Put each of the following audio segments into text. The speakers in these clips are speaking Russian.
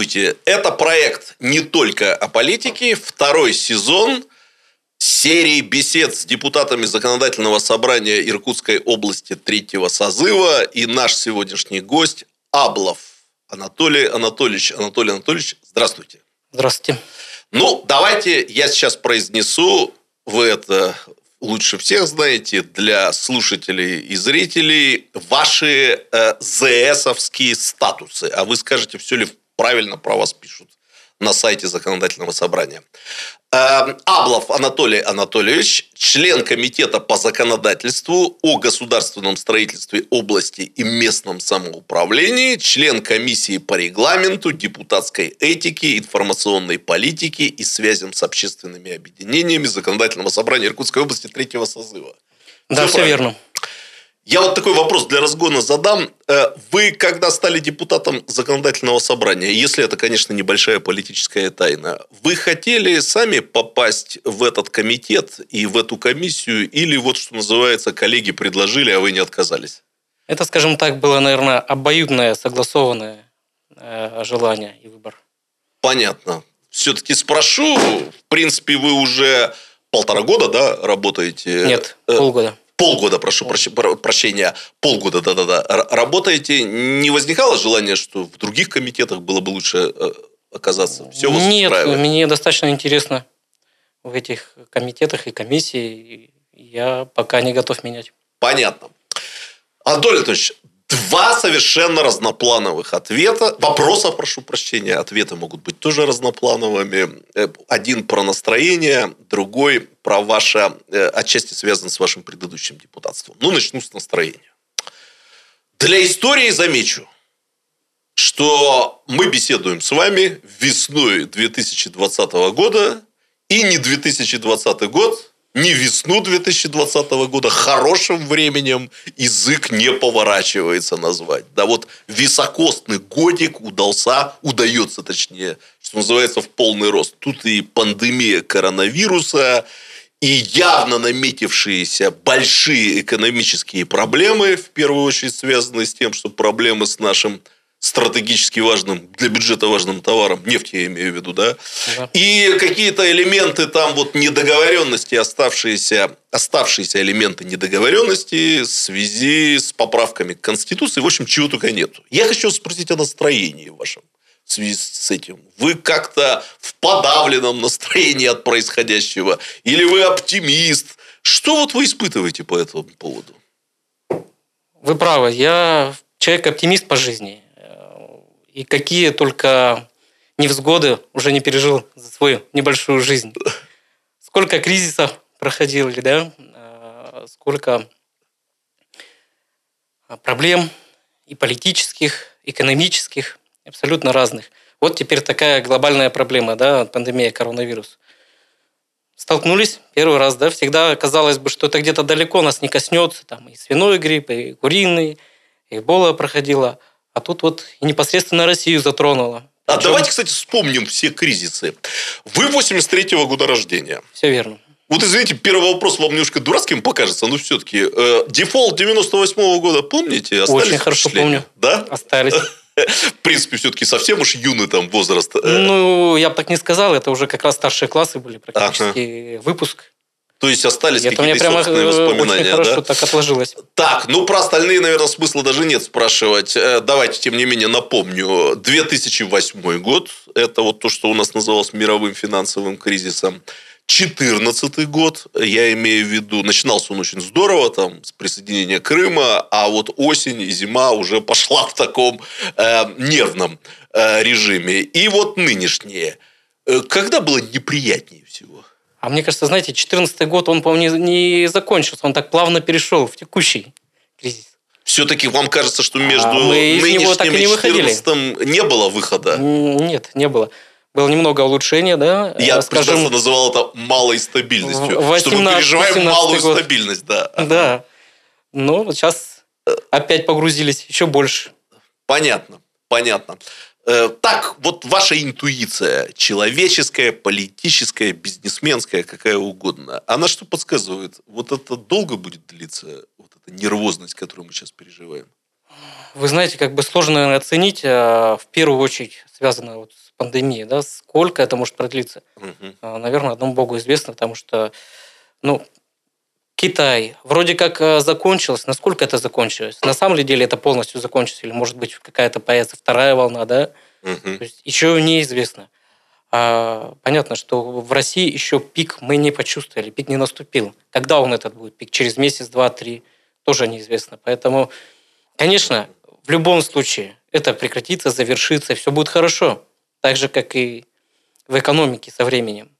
Здравствуйте! Это проект «Не только о политике», второй сезон серии бесед с депутатами Законодательного собрания Иркутской области третьего созыва. И наш сегодняшний гость Аблов Анатолий Анатольевич. Анатолий Анатольевич, здравствуйте. Здравствуйте. Ну, давайте я сейчас произнесу, вы это лучше всех знаете, для слушателей и зрителей, ваши э, ЗСовские статусы. А вы скажете, все ли правильно про вас пишут на сайте законодательного собрания. Эм, Аблов Анатолий Анатольевич, член комитета по законодательству о государственном строительстве области и местном самоуправлении, член комиссии по регламенту, депутатской этике, информационной политике и связям с общественными объединениями законодательного собрания Иркутской области третьего созыва. Да, все, все верно. Я вот такой вопрос для разгона задам. Э, вы, когда стали депутатом законодательного собрания, если это, конечно, небольшая политическая тайна, вы хотели сами попасть в этот комитет и в эту комиссию, или вот, что называется, коллеги предложили, а вы не отказались? Это, скажем так, было, наверное, обоюдное, согласованное э, желание и выбор. Понятно. Все-таки спрошу, в принципе, вы уже полтора года, да, работаете? Нет, э, полгода полгода, прошу прощения, полгода, да-да-да, работаете, не возникало желания, что в других комитетах было бы лучше э, оказаться? Все Нет, мне достаточно интересно в этих комитетах и комиссии. Я пока не готов менять. Понятно. Анатолий Анатольевич, два совершенно разноплановых ответа. Вопроса, прошу прощения, ответы могут быть тоже разноплановыми. Э, один про настроение, другой про ваше, э, отчасти связан с вашим предыдущим депутатством. Ну, начну с настроения. Для истории замечу, что мы беседуем с вами весной 2020 года, и не 2020 год не весну 2020 года хорошим временем язык не поворачивается назвать. Да вот високосный годик удался, удается точнее, что называется, в полный рост. Тут и пандемия коронавируса, и явно наметившиеся большие экономические проблемы, в первую очередь связанные с тем, что проблемы с нашим стратегически важным, для бюджета важным товаром, нефть я имею в виду, да, да. и какие-то элементы там вот недоговоренности, оставшиеся, оставшиеся элементы недоговоренности в связи с поправками к Конституции, в общем, чего только нету. Я хочу спросить о настроении вашем в связи с этим. Вы как-то в подавленном настроении от происходящего? Или вы оптимист? Что вот вы испытываете по этому поводу? Вы правы. Я человек-оптимист по жизни и какие только невзгоды уже не пережил за свою небольшую жизнь. Сколько кризисов проходили, да? А, сколько проблем и политических, экономических, абсолютно разных. Вот теперь такая глобальная проблема, да, пандемия коронавируса. Столкнулись первый раз, да, всегда казалось бы, что это где-то далеко нас не коснется, там и свиной грипп, и куриный, и Эбола проходила – а тут вот и непосредственно Россию затронуло. А Причем... давайте, кстати, вспомним все кризисы. Вы 83-го года рождения. Все верно. Вот извините, первый вопрос вам немножко дурацким покажется, но все-таки э, дефолт 98-го года, помните? Остались Очень хорошо помню. Да? Остались. В принципе, все-таки совсем уж юный там возраст. Ну, я бы так не сказал, это уже как раз старшие классы были практически. Ага. Выпуск. То есть остались какие-то собственные э, воспоминания, очень хорошо да? так отложилось. Так, ну про остальные, наверное, смысла даже нет спрашивать. Э, давайте, тем не менее, напомню. 2008 год – это вот то, что у нас называлось мировым финансовым кризисом. 2014 год, я имею в виду, начинался он очень здорово, там, с присоединения Крыма, а вот осень и зима уже пошла в таком э, нервном э, режиме. И вот нынешние. Э, когда было неприятнее всего? А мне кажется, знаете, 2014 год, он, по-моему, не, не закончился. Он так плавно перешел в текущий кризис. Все-таки вам кажется, что между а нынешним и 14 не было выхода? Нет, не было. Было немного улучшения, да? Я, скажем, просто называл это малой стабильностью. 18, что мы переживаем малую год. стабильность, да. Да. Ну, вот сейчас опять погрузились еще больше. Понятно, понятно. Э, так, вот ваша интуиция, человеческая, политическая, бизнесменская, какая угодно, она что подсказывает? Вот это долго будет длиться, вот эта нервозность, которую мы сейчас переживаем? Вы знаете, как бы сложно оценить, а, в первую очередь связано вот с пандемией, да, сколько это может продлиться. А, Наверное, одному Богу известно, потому что, ну, Китай вроде как а, закончилось. Насколько это закончилось? На самом ли деле это полностью закончилось? Или, может быть, какая-то появится вторая волна, да? Мгм. То есть еще неизвестно. А, понятно, что в России еще пик мы не почувствовали, пик не наступил. Когда он этот будет пик? Через месяц, два, три? Тоже неизвестно. Поэтому, конечно, в любом случае это прекратится, завершится, все будет хорошо. Так же, как и в экономике со временем.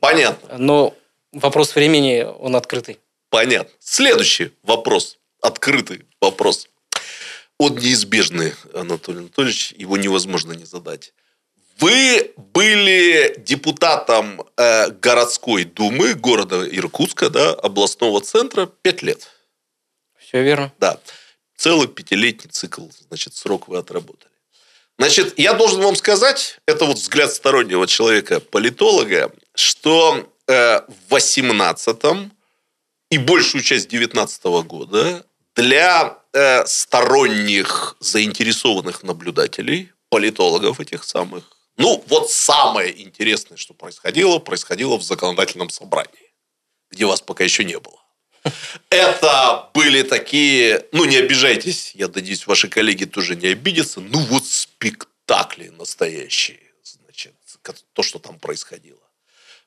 Понятно. Но вопрос времени, он открытый. Понятно. Следующий вопрос. Открытый вопрос. Он неизбежный, Анатолий Анатольевич. Его невозможно не задать. Вы были депутатом э, городской думы города Иркутска, да, областного центра, пять лет. Все верно. Да. Целый пятилетний цикл, значит, срок вы отработали. Значит, я должен вам сказать, это вот взгляд стороннего человека, политолога, что э, в 18 и большую часть 19 года для э, сторонних заинтересованных наблюдателей, политологов этих самых, ну, вот самое интересное, что происходило, происходило в законодательном собрании, где вас пока еще не было. Это были такие, ну не обижайтесь, я надеюсь, ваши коллеги тоже не обидятся, ну вот спектакли настоящие, значит, то, что там происходило.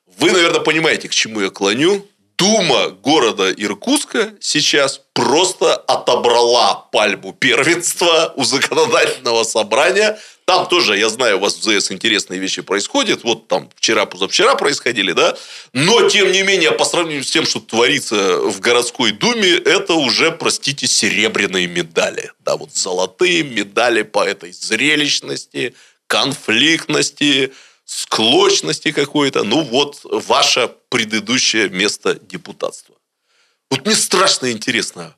Вы, наверное, понимаете, к чему я клоню. Дума города Иркутска сейчас просто отобрала пальму первенства у законодательного собрания. Там тоже, я знаю, у вас в ЗС интересные вещи происходят. Вот там вчера-позавчера происходили, да. Но, тем не менее, по сравнению с тем, что творится в городской думе, это уже, простите, серебряные медали. Да, вот золотые медали по этой зрелищности, конфликтности, склочности какой-то. Ну, вот ваше предыдущее место депутатства. Вот мне страшно интересно,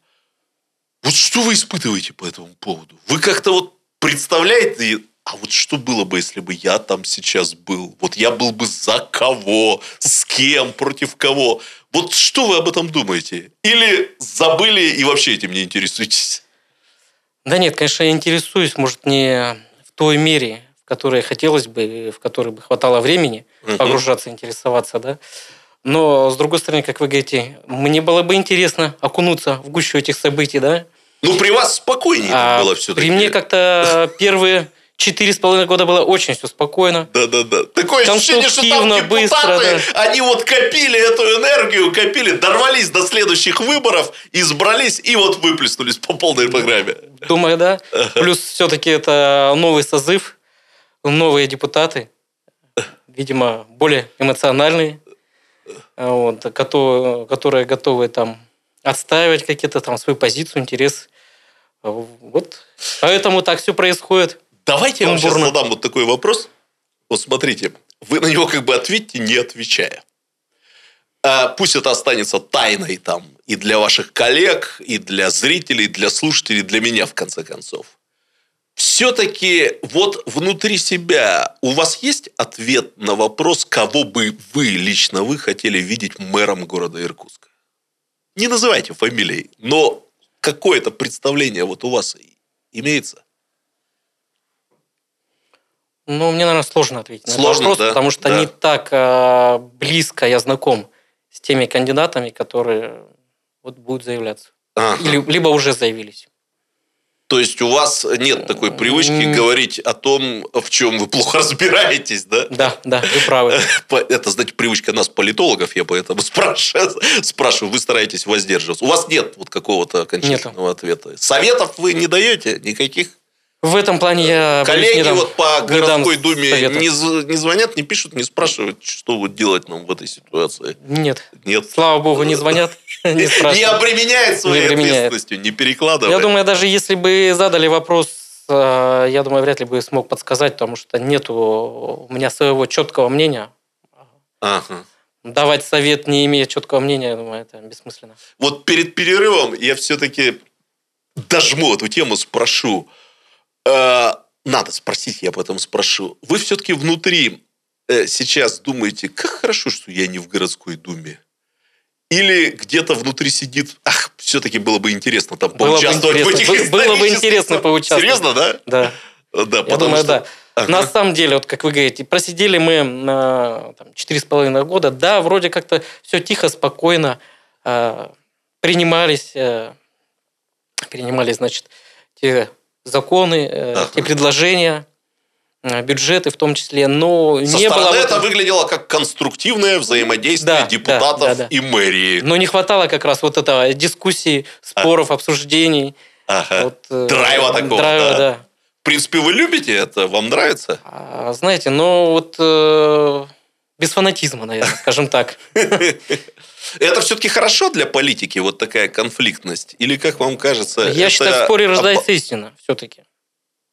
вот что вы испытываете по этому поводу? Вы как-то вот представляете, а вот что было бы, если бы я там сейчас был? Вот я был бы за кого? С кем? Против кого? Вот что вы об этом думаете? Или забыли и вообще этим не интересуетесь? Да нет, конечно, я интересуюсь, может, не в той мере, в которой хотелось бы, в которой бы хватало времени Мгм. погружаться, интересоваться, да. Но, с другой стороны, как вы говорите, мне было бы интересно окунуться в гущу этих событий, да. Ну, при вас спокойнее А было все-таки. при мне как-то первые четыре с половиной года было очень все спокойно. Да-да-да. Такое ощущение, что там депутаты, быстро, они вот копили эту энергию, копили, дорвались до следующих выборов, избрались и вот выплеснулись по полной программе. Думаю, да. Плюс все-таки это новый созыв, новые депутаты, видимо, более эмоциональные, вот, кото- которые готовы там отстаивать какие-то там свою позицию, интерес. Вот. Поэтому так все происходит. Давайте я вам сейчас Сумбурно. задам вот такой вопрос. Вот смотрите, вы на него как бы ответьте, не отвечая. А, Пусть это останется тайной там и для ваших коллег, и для зрителей, и для слушателей, и для меня в конце концов. Все-таки вот внутри себя у вас есть ответ на вопрос, кого бы вы, лично вы, хотели видеть мэром города Иркутска? Не называйте фамилией, но какое-то представление вот у вас имеется? Ну, мне, наверное, сложно ответить на Сложно, этот вопрос, да? потому что Да. не так а, близко я знаком с теми кандидатами, которые вот будут заявляться. Ага. Или- либо уже заявились. То есть у вас нет такой привычки говорить о том, в чем вы плохо разбираетесь, да? Да, да, вы правы. Это, знаете, привычка нас, политологов, я поэтому спрашиваю, спрашиваю, вы стараетесь воздерживаться. У вас нет вот какого-то окончательного ответа. Советов вы не даете никаких? В этом плане я боюсь, Коллеги дам- вот по городской думе не, не звонят, не пишут, не спрашивают, что вот делать нам в этой ситуации. Нет. Нет. Слава богу, не звонят, не Не спрашивают. обременяет своей Не обременяет. ответственностью, не перекладывает. Я думаю, даже если бы задали вопрос, э, я думаю, вряд ли бы смог подсказать, потому что нету у меня своего четкого мнения. Ага. Давать совет, не имея четкого мнения, я думаю, это бессмысленно. вот перед перерывом я все-таки дожму эту тему, спрошу. Э, надо спросить, я потом спрошу. Вы все-таки внутри э, сейчас думаете, как хорошо, что я не в городской думе? Или где-то внутри сидит, ах, все-таки было бы интересно там Было бы поучаствовать в интересно. этих Было бы интересно поучаствовать. Серьезно, да? Да. Да, Я потому думаю, что- да. Ага. На самом деле, вот как вы говорите, просидели мы на там, 4,5 года. Да, вроде как-то все тихо, спокойно. э, принимались, э, принимались, значит, те законы, э, Ага. те предложения, э, бюджеты в том числе. Но Со не стороны было... это выглядело как конструктивное взаимодействие Да, депутатов да, да, да. и мэрии. Но не хватало как раз вот этого дискуссий, споров, обсуждений. Ага. Вот, э, Драйва такого, драйва, да. да. В принципе, вы любите это? Вам нравится? А, знаете, ну вот э, без фанатизма, наверное, скажем так. Это все-таки хорошо для политики, вот такая конфликтность? Или, как вам кажется... Я это считаю, в споре рождается истина, все-таки.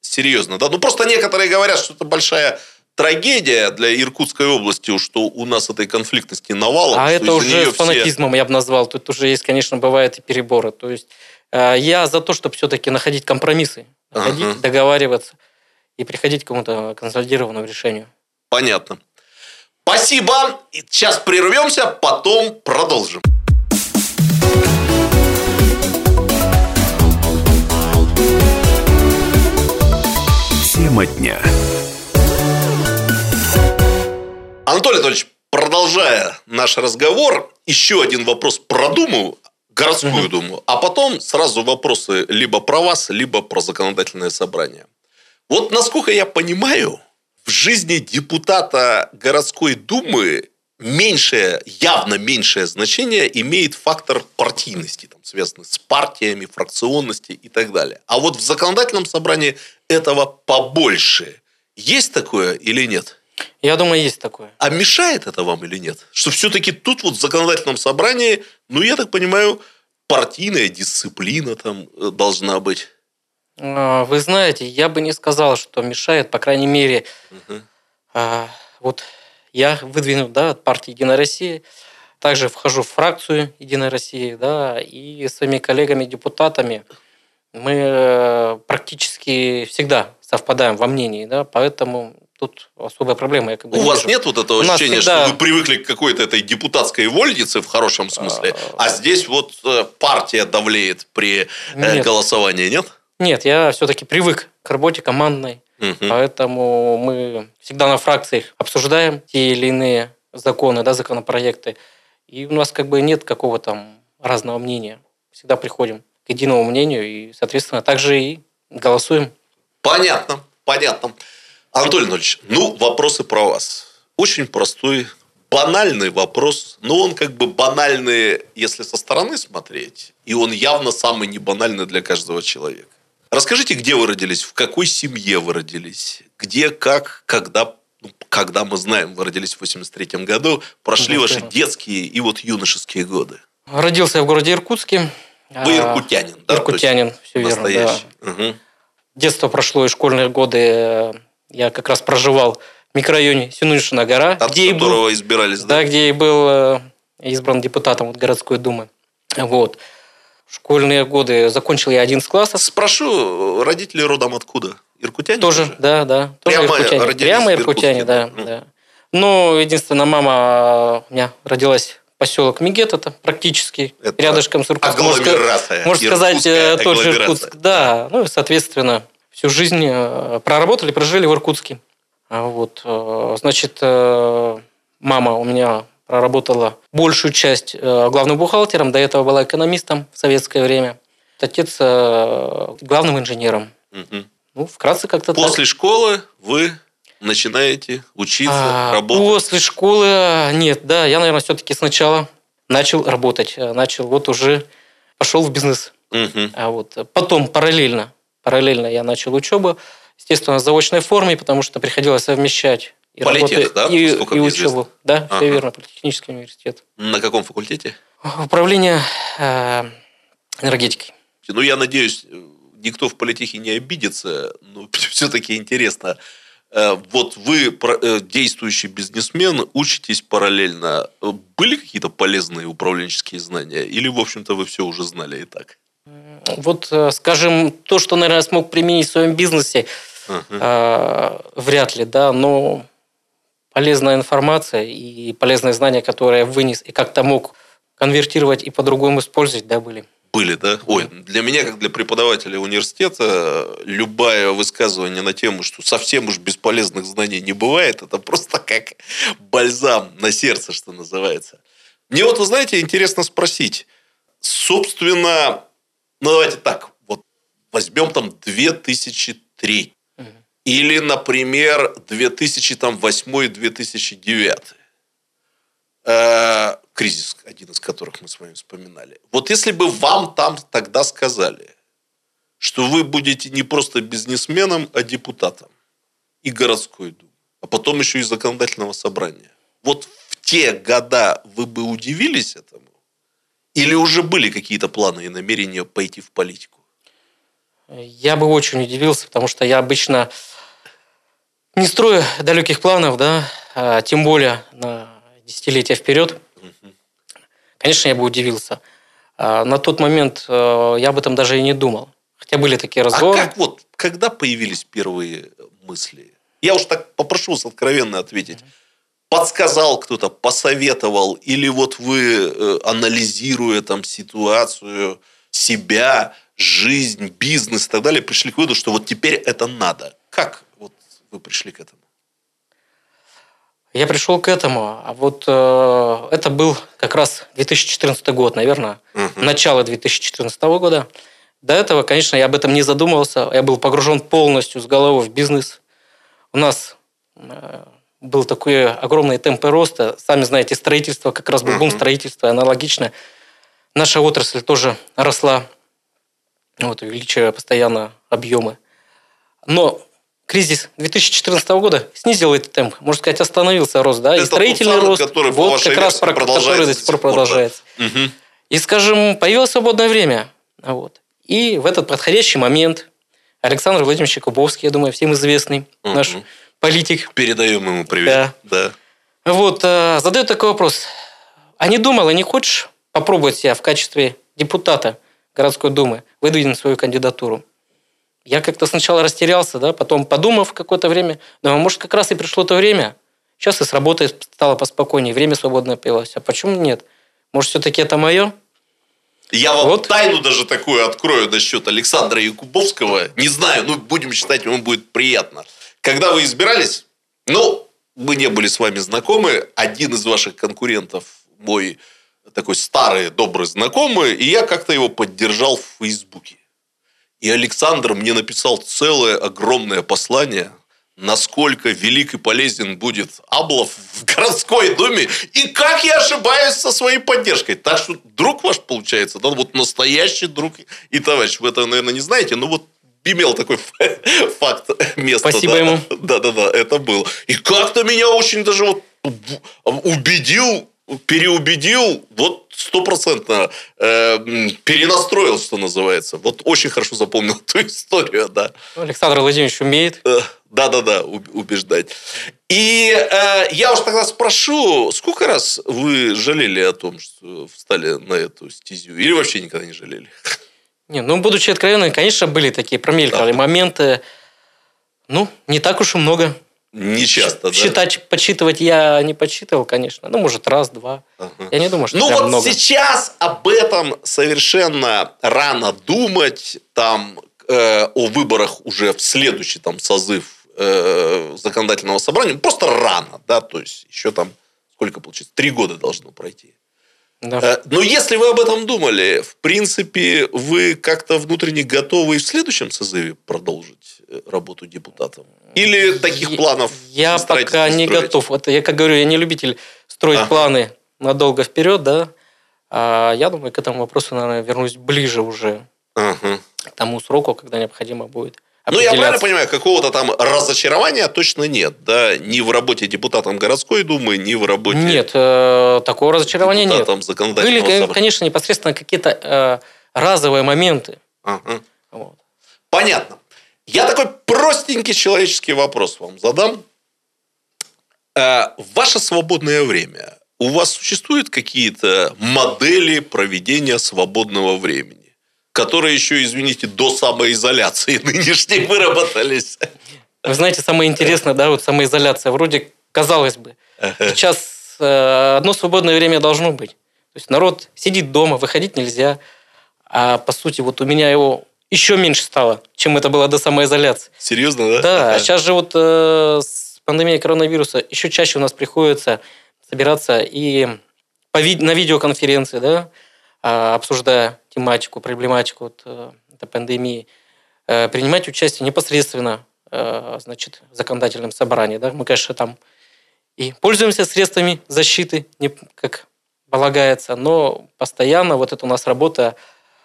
Серьезно, да? Ну, просто некоторые говорят, что это большая трагедия для Иркутской области, что у нас этой конфликтности навалом. А это уже с все- фанатизмом я бы назвал. Тут уже есть, конечно, бывают и переборы. То есть э, я за то, чтобы все-таки находить компромиссы, находить, Ага. договариваться и приходить к какому-то консолидированному решению. Понятно. Спасибо. Сейчас прервемся, потом продолжим. Тема дня. Анатолий Анатольевич, продолжая наш разговор, еще один вопрос продумаю, городскую Мгм. думу, а потом сразу вопросы либо про вас, либо про законодательное собрание. Вот насколько я понимаю, в жизни депутата городской думы меньшее, явно меньшее значение имеет фактор партийности, там, связанный с партиями, фракционности и так далее. А вот в законодательном собрании этого побольше. Есть такое или нет? Я думаю, есть такое. А мешает это вам или нет? Что все-таки тут вот в законодательном собрании, ну, я так понимаю, партийная дисциплина там э, должна быть. А, Вы знаете, я бы не сказал, что мешает, по крайней мере, а, вот я выдвинут да, от партии «Единая Россия», также вхожу в фракцию «Единая Россия», да, и с своими коллегами-депутатами мы э, практически всегда совпадаем во мнении, да, поэтому тут особая проблема. Я как бы У не вас вижу. нет вот этого У ощущения, всегда- что вы привыкли к какой-то этой депутатской вольнице в хорошем смысле, а здесь вот э, партия давлеет при э, Нет. голосовании, нет? Нет, я все-таки привык к работе командной, Мгм. Поэтому мы всегда на фракциях обсуждаем те или иные законы, да, законопроекты. И у нас как бы нет какого там разного мнения. Всегда приходим к единому мнению и, соответственно, также и голосуем. Понятно, понятно. Анатолий Анатольевич, ну, вопросы про вас. Очень простой, банальный вопрос, но он как бы банальный, если со стороны смотреть, и он явно самый небанальный для каждого человека. Расскажите, где вы родились, в какой семье вы родились, где, как, когда, когда мы знаем, вы родились в 83 году, прошли Да, ваши верно. детские и вот юношеские годы. Родился я в городе Иркутске. Вы А, иркутянин, да? Иркутянин, все верно, да. Мгм. Детство прошло и школьные годы. э, Я как раз проживал в микрорайоне Синунишина гора, От где и был избирались, да? Да, где и был э, избран депутатом вот, городской думы. Вот. Школьные годы закончил я 11 классов. Спрошу, родители родом откуда? Иркутяне? Тоже, да, да. Тоже Прямо иркутяне. родились Прямо иркутяне, да, да? да. Ну, единственное, мама у меня родилась поселок Мигет, это практически Это рядышком с Иркутском. Агломерация. Можно сказать, э, тот же. Иркутск. Да, ну и, соответственно, всю жизнь э, проработали, прожили в Иркутске. А Вот, э, значит, мама у меня проработала большую часть э, главным бухгалтером, до этого была экономистом в советское время. Отец э, главным инженером. Мгм. Ну, вкратце как-то так. После школы вы начинаете учиться, А, работать. После школы нет, да, я, наверное, все-таки сначала начал работать, э, начал вот уже пошел в бизнес, Мгм. а вот потом параллельно, параллельно я начал учебу, естественно, в заочной форме, потому что приходилось совмещать и Политех, да, и, и учебу, да, Ага. все верно, политехнический университет, На каком факультете? управление э, энергетикой. Ну, я надеюсь, никто в политехе не обидится, но все-таки интересно. Э, Вот вы, э, действующий бизнесмен, учитесь параллельно. Были какие-то полезные управленческие знания? Или, в общем-то, вы все уже знали и так? Вот, э, скажем, то, что, наверное, смог применить в своем бизнесе, Ага. Вряд ли, да, но полезная информация и полезные знания, которые я вынес и как-то мог конвертировать и по-другому использовать, да, были. Были, да? Ой, для меня, как для преподавателя университета, любое высказывание на тему, что совсем уж бесполезных знаний не бывает, это просто как бальзам на сердце, что называется. Мне вот, вы знаете, интересно спросить. Собственно, ну давайте так, вот возьмем там 2003. Или, например, 2008-2009. Э, кризис, один из которых мы с вами вспоминали. Вот если бы вам там тогда сказали, что вы будете не просто бизнесменом, а депутатом и городской думы, а потом еще и законодательного собрания. Вот в те года вы бы удивились этому? Или уже были какие-то планы и намерения пойти в политику? Я бы очень удивился, потому что я обычно не строю далеких планов, да, а тем более на десятилетия вперед. Конечно, я бы удивился. А на тот момент э, я об этом даже и не думал. Хотя были такие разговоры. А как вот, когда появились первые мысли? Я уж так попрошу вас откровенно ответить. Подсказал кто-то, посоветовал, или вот вы, э, анализируя там ситуацию, себя, жизнь, бизнес и так далее, пришли к выводу, что вот теперь это надо. Как вот вы пришли к этому? Я пришел к этому, а вот э, это был как раз 2014 год, наверное, угу. начало 2014 года. До этого, конечно, я об этом не задумывался. Я был погружен полностью с головой в бизнес. У нас э, был такой огромный темп роста. Сами знаете, строительство, как раз был бум строительства, аналогично. Наша отрасль тоже росла, вот, увеличивая постоянно объемы. Но кризис 2014 года снизил этот темп, можно сказать, остановился рост, да, Это и строительный рост, который, вот как раз про который до сих пор продолжается. Угу. И, скажем, появилось свободное время, вот. И в этот подходящий момент Александр Владимирович Кубовский, я думаю, всем известный угу. наш политик. Передаем ему привет. Да. да. Вот, э, задает такой вопрос. А не думал, а не хочешь попробовать себя в качестве депутата городской думы, выдвинуть свою кандидатуру? Я как-то сначала растерялся, да, потом подумав какое-то время, думаю, может, как раз и пришло то время. Сейчас и с работой стало поспокойнее, время свободное появилось. А почему нет? Может, все-таки это мое? Я вам вот. тайну даже такую открою насчет Александра Якубовского. Не знаю, ну, будем считать, ему будет приятно. Когда вы избирались, ну, мы не были с вами знакомы, один из ваших конкурентов, мой такой старый, добрый знакомый, и я как-то его поддержал в Фейсбуке. И Александр мне написал целое огромное послание, насколько велик и полезен будет Аблов в городской думе, и как я ошибаюсь со своей поддержкой. Так что друг ваш получается, да, вот настоящий друг и товарищ. Вы это, наверное, не знаете, но вот имел такой факт места. Спасибо да. ему. Да-да-да, это было. И как-то меня очень даже вот убедил переубедил, вот стопроцентно э, перенастроил, что называется. Вот очень хорошо запомнил эту историю, да. Александр Владимирович умеет. Э, да-да-да, убеждать. И э, я уж тогда спрошу, сколько раз вы жалели о том, что встали на эту стезю? Или вообще никогда не жалели? Не, ну, будучи откровенным, конечно, были такие промелькали да. моменты. Ну, не так уж и много. Не часто, да? Считать, подсчитывать я не подсчитывал, конечно. Ну, может, раз, два. Ага. Я не думаю, что Ну, вот много. сейчас об этом совершенно рано думать. Там э, о выборах уже в следующий там созыв э, законодательного собрания. Просто рано, да, то есть еще там сколько получится? Три года должно пройти. Да. Э, но если вы об этом думали, в принципе, вы как-то внутренне готовы и в следующем созыве продолжить работу депутатом? Или таких планов Я пока не строить? готов. Это я, как говорю, я не любитель строить ага. планы надолго вперед, да. А я думаю, к этому вопросу, наверное, вернусь ближе уже ага. к тому сроку, когда необходимо будет. Ну, я правильно понимаю, какого-то там разочарования точно нет, да? Ни в работе депутатом городской думы, ни в работе... Нет, э, такого разочарования нет. Были, собрания. конечно, непосредственно какие-то э, разовые моменты. Ага. Вот. Понятно. Я такой простенький человеческий вопрос вам задам. Э, в ваше свободное время у вас существуют какие-то модели проведения свободного времени, которые еще, извините, до самоизоляции нынешней выработались? Вы знаете, самое интересное, да, вот самоизоляция. Вроде, казалось бы, сейчас э, одно свободное время должно быть. То есть народ сидит дома, выходить нельзя. А по сути, вот у меня его еще меньше стало, чем это было до самоизоляции. Серьезно, да? Да, а сейчас же вот э, с пандемией коронавируса еще чаще у нас приходится собираться и по ви- на видеоконференции, да, а, обсуждая тематику, проблематику вот, э, этой пандемии, э, принимать участие непосредственно э, значит, в законодательном собрании. Да. Мы, конечно, там и пользуемся средствами защиты, не как полагается, но постоянно вот эта у нас работа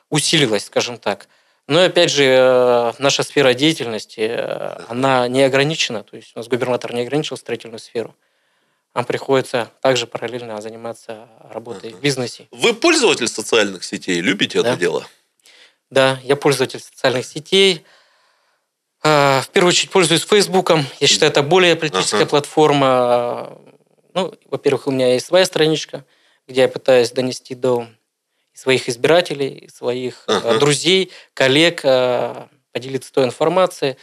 усилилась, скажем так. Но опять же, э, наша сфера деятельности, э, она не ограничена. То есть у нас губернатор не ограничил строительную сферу. Нам приходится также параллельно заниматься работой в бизнесе. Вы пользователь социальных сетей? Любите это Да. дело? Да, я пользователь социальных сетей. А, В первую очередь пользуюсь Фейсбуком. Я считаю, это более политическая Ага. платформа. Ну, во-первых, у меня есть своя страничка, где я пытаюсь донести до своих избирателей, своих э, Ага. друзей, коллег, э, поделиться той информацией,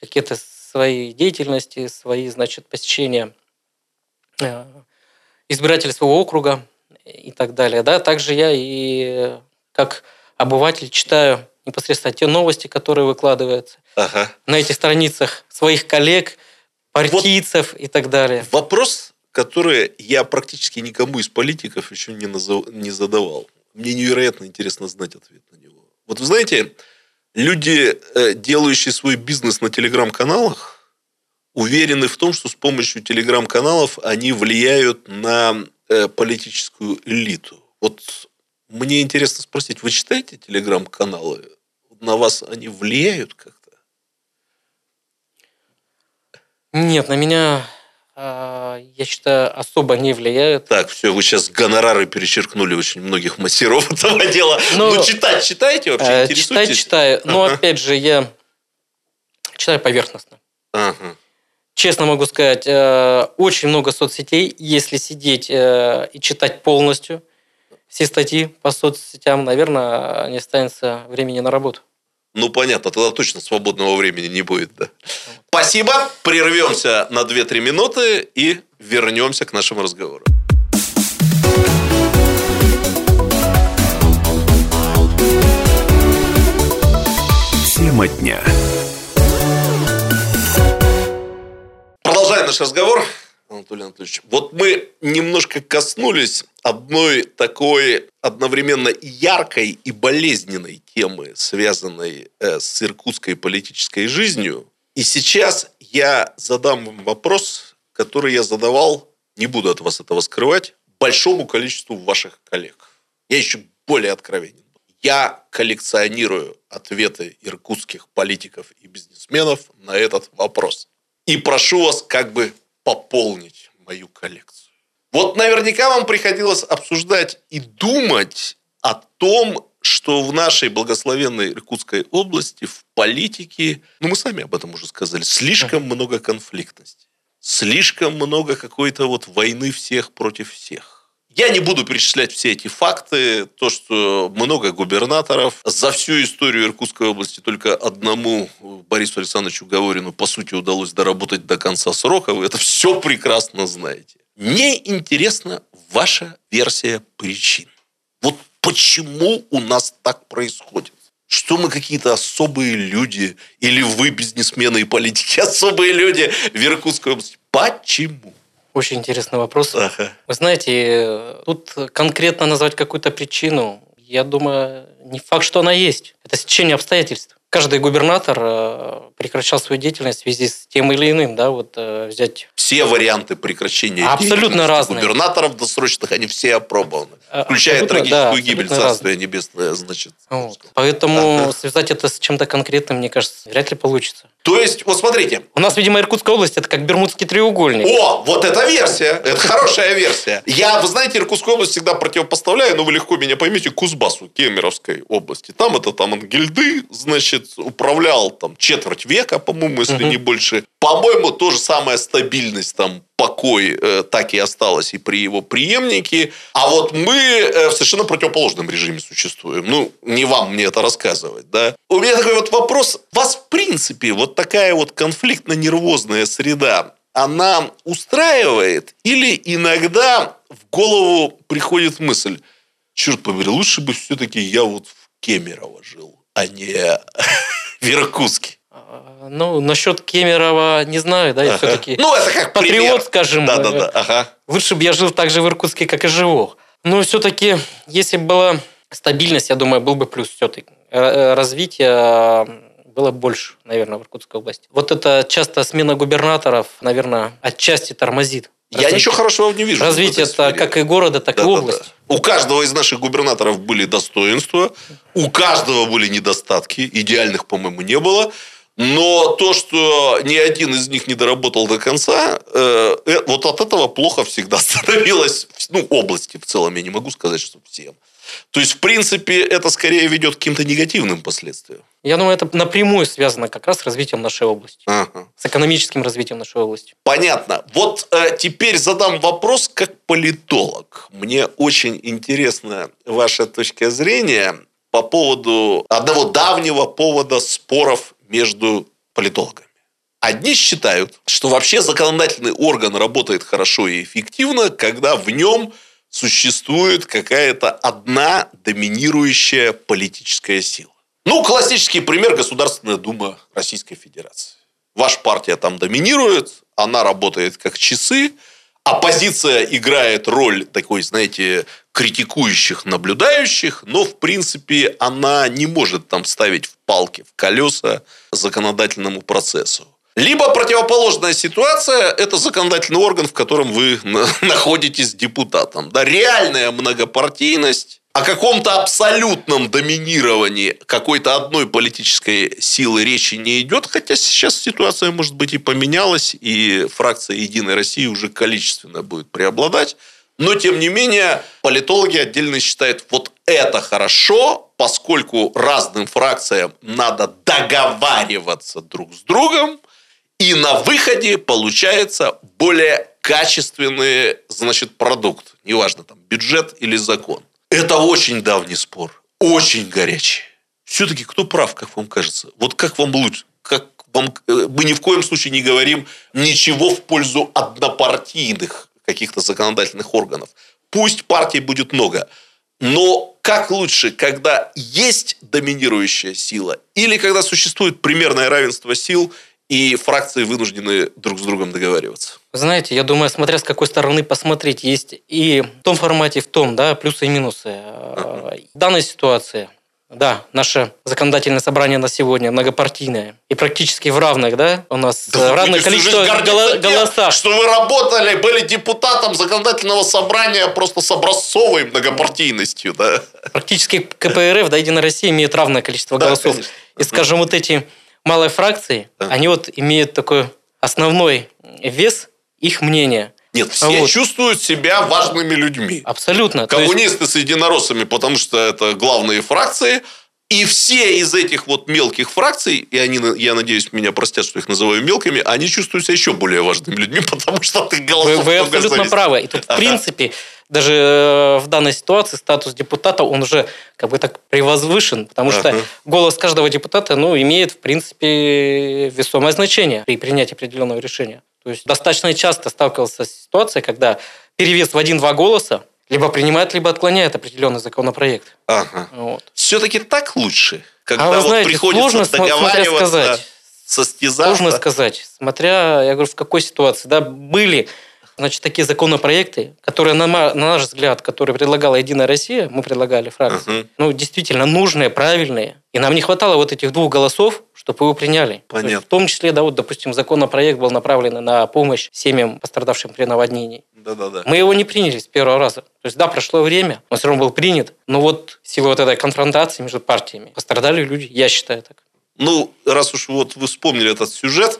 какие-то свои деятельности, свои, значит, посещения э, избирателей своего округа и так далее. Да? Также я и как обыватель читаю непосредственно те новости, которые выкладываются Ага. на этих страницах своих коллег, партийцев и так далее. Вопрос, который я практически никому из политиков еще не, назов- не задавал. Мне невероятно интересно знать ответ на него. Вот вы знаете, люди, э, делающие свой бизнес на телеграм-каналах, уверены в том, что с помощью телеграм-каналов они влияют на э, политическую элиту. Вот мне интересно спросить, вы читаете телеграм-каналы? На вас они влияют как-то? Нет, на меня, я считаю, особо не влияют. Так, все, вы сейчас гонорары перечеркнули очень многих мастеров этого дела. Но- ну, читать читаете вообще? Э, Читать читаю, но Ага. опять же я читаю поверхностно. Ага. Честно могу сказать, э, очень много соцсетей. Если сидеть э, и читать полностью все статьи по соцсетям, наверное, не останется времени на работу. Ну, понятно, тогда точно свободного времени не будет, да. Спасибо. Прервемся на 2-3 минуты и вернемся к нашему разговору. Тема дня. Продолжаем наш разговор, Анатолий Анатольевич. Вот мы немножко коснулись одной такой одновременно яркой и болезненной темы, связанной э, с иркутской политической жизнью. И сейчас я задам вам вопрос, который я задавал, не буду от вас этого скрывать, большому количеству ваших коллег. Я еще более откровенен. Я коллекционирую ответы иркутских политиков и бизнесменов на этот вопрос. И прошу вас как бы пополнить мою коллекцию. Вот наверняка вам приходилось обсуждать и думать о том, что в нашей благословенной Иркутской области в политике, ну мы сами об этом уже сказали, слишком много конфликтности, слишком много какой-то вот войны всех против всех. Я не буду перечислять все эти факты, то, что много губернаторов. За всю историю Иркутской области только одному Борису Александровичу Говорину, по сути, удалось доработать до конца срока. Вы это все прекрасно знаете. Мне интересна ваша версия причин. Вот почему у нас так происходит? Что мы какие-то особые люди, или вы, бизнесмены и политики, особые люди в Иркутской области? Почему? Очень интересный вопрос. Ага. Вы знаете, э, тут конкретно назвать какую-то причину, я думаю, не факт, что она есть. Это стечение обстоятельств. Каждый губернатор э, прекращал свою деятельность в связи с тем или иным, да, вот э, взять Все варианты прекращения Абсолютно разные. губернаторов досрочных, они все опробованы. А, Включая абсолютно, трагическую да, гибель Царствия Небесное, значит. Вот. Поэтому Ага. связать это с чем-то конкретным, мне кажется, вряд ли получится. То есть, вот смотрите, У нас, видимо, Иркутская область это как Бермудский треугольник. О, вот эта версия. Это хорошая версия. Я, вы знаете, Иркутскую область всегда противопоставляю, но вы легко меня поймете, Кузбассу, Кемеровской области. Там это там Ангельды, значит, управлял там четверть века, по-моему, если Мгм. не больше. По-моему, то же самая стабильность, там, покой э, так и осталась и при его преемнике. А вот мы э, в совершенно противоположном режиме существуем. Ну, не вам мне это рассказывать, да. У меня такой вот вопрос. Вас, в принципе, вот такая вот конфликтно-нервозная среда, она устраивает или иногда в голову приходит мысль, черт побери, лучше бы все-таки я вот в Кемерово жил, а не в Иркутске. А, Ну, насчет Кемерова не знаю, да, я Ага. все-таки Ну, это как пример. патриот, скажем. Да, да, да. Ага. Лучше бы я жил так же в Иркутске, как и живу. Но все-таки, если бы была стабильность, я думаю, был бы плюс все-таки. Развитие было больше, наверное, в Иркутской области. Вот это часто смена губернаторов, наверное, отчасти тормозит. Я развитие. ничего хорошего не вижу. Развитие это как и города, так и Да-да-да. области. У каждого из наших губернаторов были достоинства, у каждого были недостатки, идеальных, по-моему, не было. Но то, что ни один из них не доработал до конца, э, э, вот от этого плохо всегда становилось, ну, области в целом, я не могу сказать, что всем. То есть, в принципе, это скорее ведет к каким-то негативным последствиям. Я думаю, это напрямую связано как раз с развитием нашей области. Ага. С экономическим развитием нашей области. Понятно. Вот э, теперь задам вопрос как политолог. Мне очень интересна ваша точка зрения по поводу одного давнего повода споров между политологами. Одни считают, что вообще законодательный орган работает хорошо и эффективно, когда в нем существует какая-то одна доминирующая политическая сила. Ну, классический пример – Государственная Дума Российской Федерации. Ваша партия там доминирует, она работает как часы, оппозиция играет роль такой, знаете, критикующих, наблюдающих, но, в принципе, она не может там ставить в палки, в колеса законодательному процессу. Либо противоположная ситуация – это законодательный орган, в котором вы на- находитесь депутатом. Да, реальная многопартийность, о каком-то абсолютном доминировании какой-то одной политической силы речи не идет, хотя сейчас ситуация, может быть, и поменялась, и фракция «Единой России» уже количественно будет преобладать. Но, тем не менее, политологи отдельно считают, вот это хорошо, поскольку разным фракциям надо договариваться друг с другом, и на выходе получается более качественный, значит, продукт. Неважно, там, бюджет или закон. Это очень давний спор. Очень горячий. Все-таки кто прав, как вам кажется? Вот как вам лучше? Как вам... э, Мы ни в коем случае не говорим ничего в пользу однопартийных каких-то законодательных органов. Пусть партий будет много. Но как лучше, когда есть доминирующая сила или когда существует примерное равенство сил и фракции вынуждены друг с другом договариваться? Знаете, я думаю, смотря с какой стороны посмотреть, есть и в том формате, и в том, да, плюсы и минусы. Э, В данной ситуации, да, наше законодательное собрание на сегодня многопартийное и практически в равных, да, у нас Да э, равное количество голо-. Что вы работали, были депутатом законодательного собрания просто с образцовой многопартийностью, да? Практически КПРФ, да, Единая Россия имеет равное количество Да, голосов. конечно. И, скажем, вот эти малые фракции, Да. они вот имеют такой основной вес их мнения. Нет, все Вот. чувствуют себя важными людьми. Абсолютно. То есть- Коммунисты с единороссами, потому что это главные фракции. И все из этих вот мелких фракций, и они, я надеюсь, меня простят, что их называю мелкими, они чувствуют себя еще более важными людьми, потому что ты Вы, голосов вы много абсолютно зависит. правы. И тут, в принципе, даже э, в данной ситуации статус депутата, он уже как бы так превозвышен, потому что Ага. голос каждого депутата, ну, имеет, в принципе, весомое значение при принятии определенного решения. То есть достаточно часто сталкивался с ситуацией, когда перевес в один-два голоса либо принимает, либо отклоняет определенный законопроект. Ага. Вот. Все-таки так лучше, когда а вы вот знаете, приходится сложно договариваться, сказать. состязаться. Сложно сказать. Смотря, я говорю, в какой ситуации. Да, были значит, такие законопроекты, которые, на, наш взгляд, которые предлагала Единая Россия, мы предлагали фракции, Мгм. ну, действительно нужные, правильные. И нам не хватало вот этих двух голосов, чтобы его приняли. То есть Понятно. В том числе, да, вот, допустим, законопроект был направлен на помощь семьям, пострадавшим при наводнении. Да-да-да. Мы его не приняли с первого раза. То есть, да, прошло время, он все равно был принят, но вот силу вот этой конфронтации между партиями пострадали люди, я считаю так. Ну, раз уж вот вы вспомнили этот сюжет,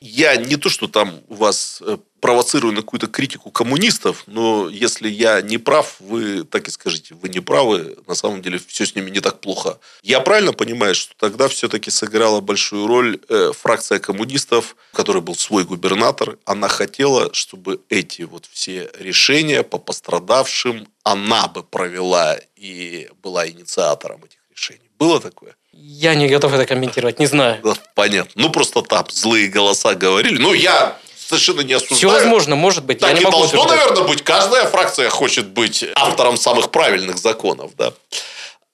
я не то, что там вас э, провоцирую на какую-то критику коммунистов, но если я не прав, вы так и скажите, вы не правы, на самом деле все с ними не так плохо. Я правильно понимаю, что тогда все-таки сыграла большую роль э, фракция коммунистов, у которой был свой губернатор, она хотела, чтобы эти вот все решения по пострадавшим она бы провела и была инициатором этих решений. Было такое? Я не готов это комментировать, не знаю. Да, понятно. Ну, просто там злые голоса говорили. Ну, я совершенно не Все осуждаю. возможно, может быть. Так я и не могу должно, утверждать. наверное, быть. Каждая фракция хочет быть автором самых правильных законов, да.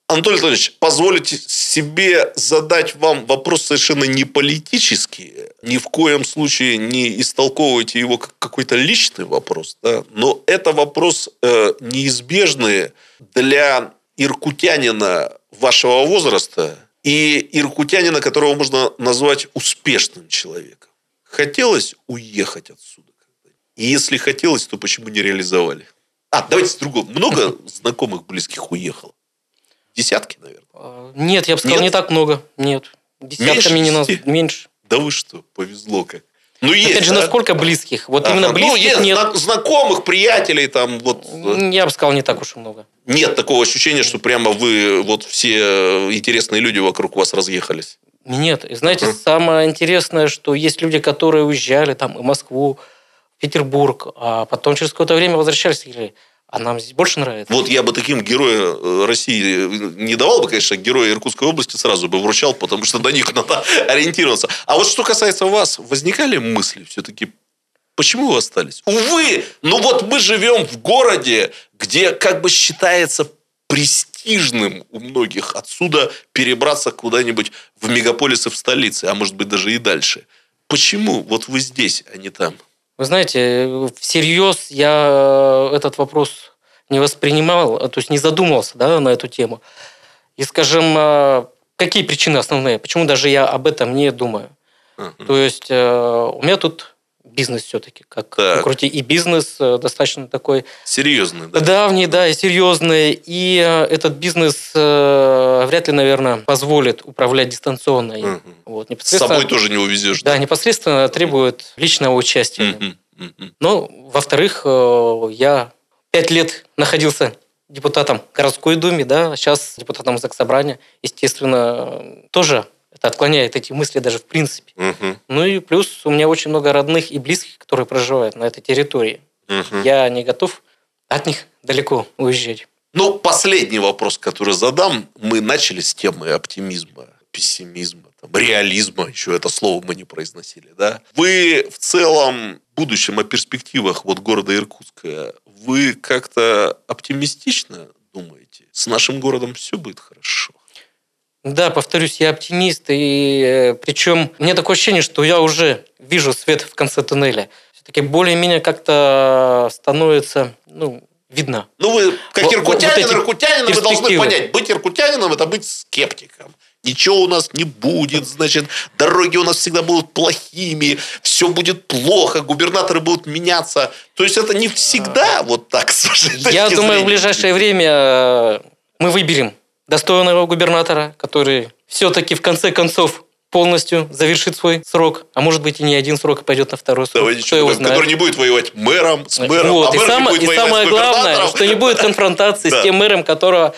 Анатолий Анатольевич, позволите себе задать вам вопрос совершенно не политический. Ни в коем случае не истолковывайте его как какой-то личный вопрос. Да? Но это вопрос э, неизбежный для иркутянина вашего возраста и иркутянина, которого можно назвать успешным человеком. Хотелось уехать отсюда? И если хотелось, то почему не реализовали? А, давайте с другого. Много знакомых, близких уехало? Десятки, наверное. А, Нет, я бы сказал, Нет? не так много. Нет. Десятками Меньше не десяти? Меньше. Да вы что, повезло как. Ну, есть, Опять же, да? насколько близких? Вот Ага. именно Ну, близких есть нет. зна- знакомых, приятелей, там, вот. Я бы сказал, не так уж и много. Нет такого ощущения, что прямо вы, вот все интересные люди вокруг вас разъехались. Нет. И знаете, Ага. самое интересное, что есть люди, которые уезжали там в Москву, в Петербург, а потом через какое-то время возвращались и говорили, а нам здесь больше нравится. Вот я бы таким героя э, России не давал бы, конечно, героя Иркутской области сразу бы вручал, потому что на них надо ориентироваться. А вот что касается вас, возникали мысли все-таки, почему вы остались? Увы, ну вот мы живем в городе, где как бы считается престижным у многих отсюда перебраться куда-нибудь в мегаполисы в столице, а может быть даже и дальше. Почему вот вы здесь, а не там? Вы знаете, всерьез я э, этот вопрос не воспринимал, а, то есть не задумывался да, на эту тему. И, скажем, э, какие причины основные? Почему даже я об этом не думаю? Ага. То есть э, у меня тут бизнес все-таки, как Так. ни крути, и бизнес э, достаточно такой Серьезный, да? давний, да, и серьезный. И э, этот бизнес э, вряд ли, наверное, позволит управлять дистанционно. Мгм. Вот, С непосредственно, собой тоже не увезешь. Да, непосредственно требует личного участия. Мгм. Ну, во-вторых, я пять лет находился депутатом городской думе, да, сейчас депутатом Заксобрания. Естественно, тоже отклоняет эти мысли даже в принципе. Мгм. Ну и плюс у меня очень много родных и близких, которые проживают на этой территории. Мгм. Я не готов от них далеко уезжать. Ну, последний вопрос, который задам. Мы начали с темы оптимизма, пессимизма, там, реализма. Еще это слово мы не произносили, да? Вы в целом, в будущем, о перспективах вот города Иркутска, вы как-то оптимистично думаете? С нашим городом все будет хорошо? Да, повторюсь, я оптимист, и э, причем у меня такое ощущение, что я уже вижу свет в конце туннеля. Все-таки более-менее как-то становится, ну, видно. Ну, вы, как Вот- иркутянин, вот иркутянин, вы должны понять, быть иркутянином – это быть скептиком. Ничего у нас не будет, значит, дороги у нас всегда будут плохими, все будет плохо, губернаторы будут меняться. То есть это не всегда вот так, Я думаю, в ближайшее время э, мы выберем достойного губернатора, который все-таки в конце концов полностью завершит свой срок, а может быть и не один срок и пойдет на второй срок. Давайте Кто его знает. который не будет воевать мэром, с мэром, Вот, а и, мэр само- будет и самое главное, что не будет конфронтации с тем мэром, которого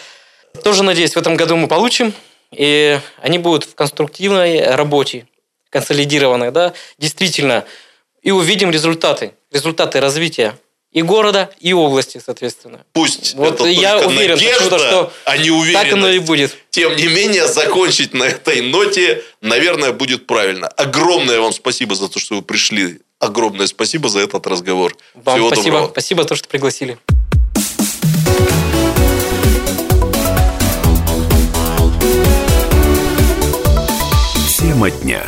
тоже, надеюсь, в этом году мы получим. И они будут в конструктивной работе, консолидированной, да, действительно. И увидим результаты, результаты развития и города, и области, соответственно. Пусть Вот это я только уверен, надежда, что а не Так оно и уверенность. будет. Тем не менее, закончить на этой ноте, наверное, будет правильно. Огромное вам спасибо за то, что вы пришли. Огромное спасибо за этот разговор. Вам Всего спасибо. доброго. Спасибо за то, что пригласили. Тема дня.